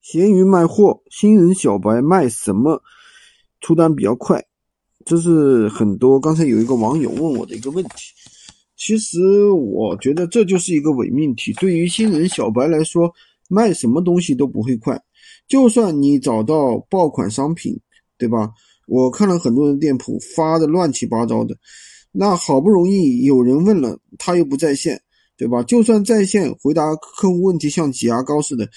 闲鱼卖货，新人小白卖什么出单比较快？这是很多刚才有一个网友问我的一个问题。其实我觉得这就是一个伪命题。对于新人小白来说，卖什么东西都不会快。就算你找到爆款商品，对吧？我看了很多人店铺发的乱七八糟的，那好不容易有人问了，他又不在线，对吧？就算在线回答客户问题，像挤牙膏似的。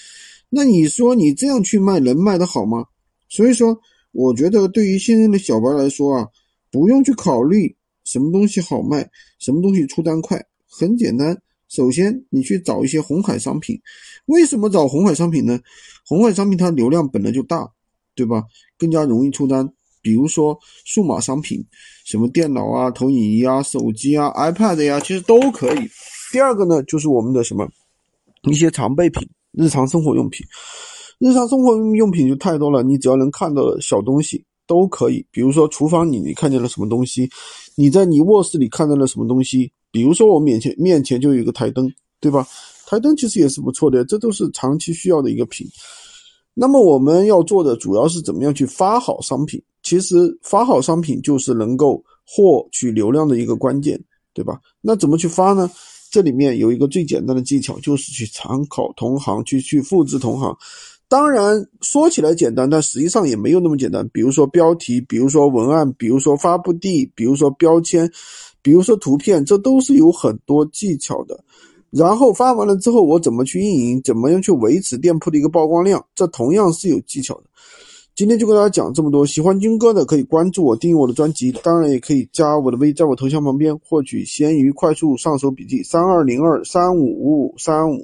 那你说你这样去卖能卖得好吗？所以说，我觉得对于现在的小白来说啊，不用去考虑什么东西好卖，什么东西出单快，很简单。首先，你去找一些红海商品。为什么找红海商品呢？红海商品它流量本来就大，对吧？更加容易出单。比如说数码商品，什么电脑啊、投影仪啊、手机啊、iPad 呀，其实都可以。第二个呢，就是我们的什么一些常备品。日常生活用品，日常生活用品就太多了。你只要能看到的小东西都可以。比如说厨房里你看见了什么东西，你在你卧室里看到了什么东西。比如说我面前面前就有一个台灯，对吧？台灯其实也是不错的，这都是长期需要的一个品。那么我们要做的主要是怎么样去发好商品。其实发好商品就是能够获取流量的一个关键，对吧？那怎么去发呢？这里面有一个最简单的技巧，就是去参考同行，去去复制同行。当然说起来简单，但实际上也没有那么简单。比如说标题，比如说文案，比如说发布地，比如说标签，比如说图片，这都是有很多技巧的。然后发完了之后，我怎么去运营，怎么样去维持店铺的一个曝光量，这同样是有技巧的。今天就跟大家讲这么多，喜欢军哥的可以关注我，订阅我的专辑，当然也可以加我的微，在我头像旁边获取闲鱼快速上手笔记，三二零二三五五五三五。